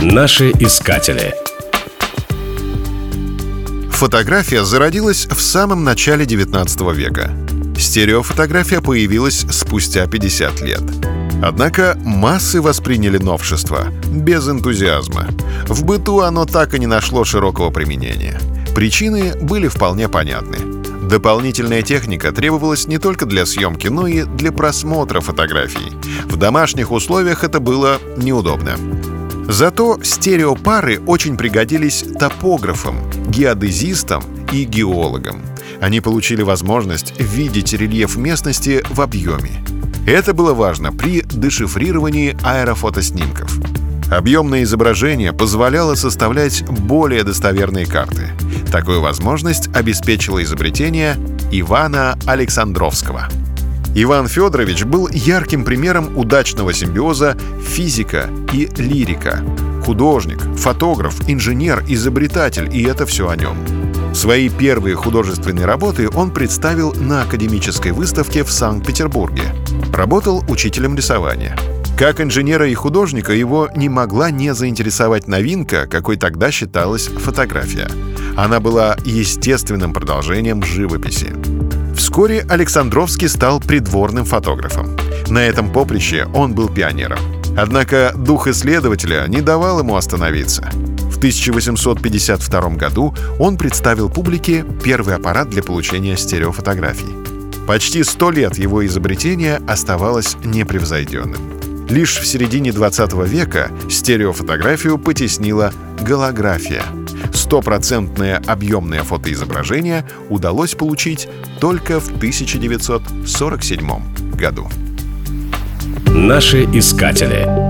Наши искатели. Фотография зародилась в самом начале 19 века. Стереофотография появилась спустя 50 лет. Однако массы восприняли новшество без энтузиазма. В быту оно так и не нашло широкого применения. Причины были вполне понятны. Дополнительная техника требовалась не только для съемки, но и для просмотра фотографий. В домашних условиях это было неудобно. Зато стереопары очень пригодились топографам, геодезистам и геологам. Они получили возможность видеть рельеф местности в объеме. Это было важно при дешифрировании аэрофотоснимков. Объемное изображение позволяло составлять более достоверные карты. Такую возможность обеспечило изобретение Ивана Александровского. Иван Федорович был ярким примером удачного симбиоза физика и лирика. Художник, фотограф, инженер, изобретатель, и это все о нем. Свои первые художественные работы он представил на академической выставке в Санкт-Петербурге. Работал учителем рисования. Как инженера и художника его не могла не заинтересовать новинка, какой тогда считалась фотография. Она была естественным продолжением живописи. Вскоре Александровский стал придворным фотографом. На этом поприще он был пионером. Однако дух исследователя не давал ему остановиться. В 1852 году он представил публике первый аппарат для получения стереофотографий. Почти сто лет его изобретение оставалось непревзойденным. Лишь в середине 20 века стереофотографию потеснила голография. Стопроцентное объемное фотоизображение удалось получить только в 1947 году. Наши искатели.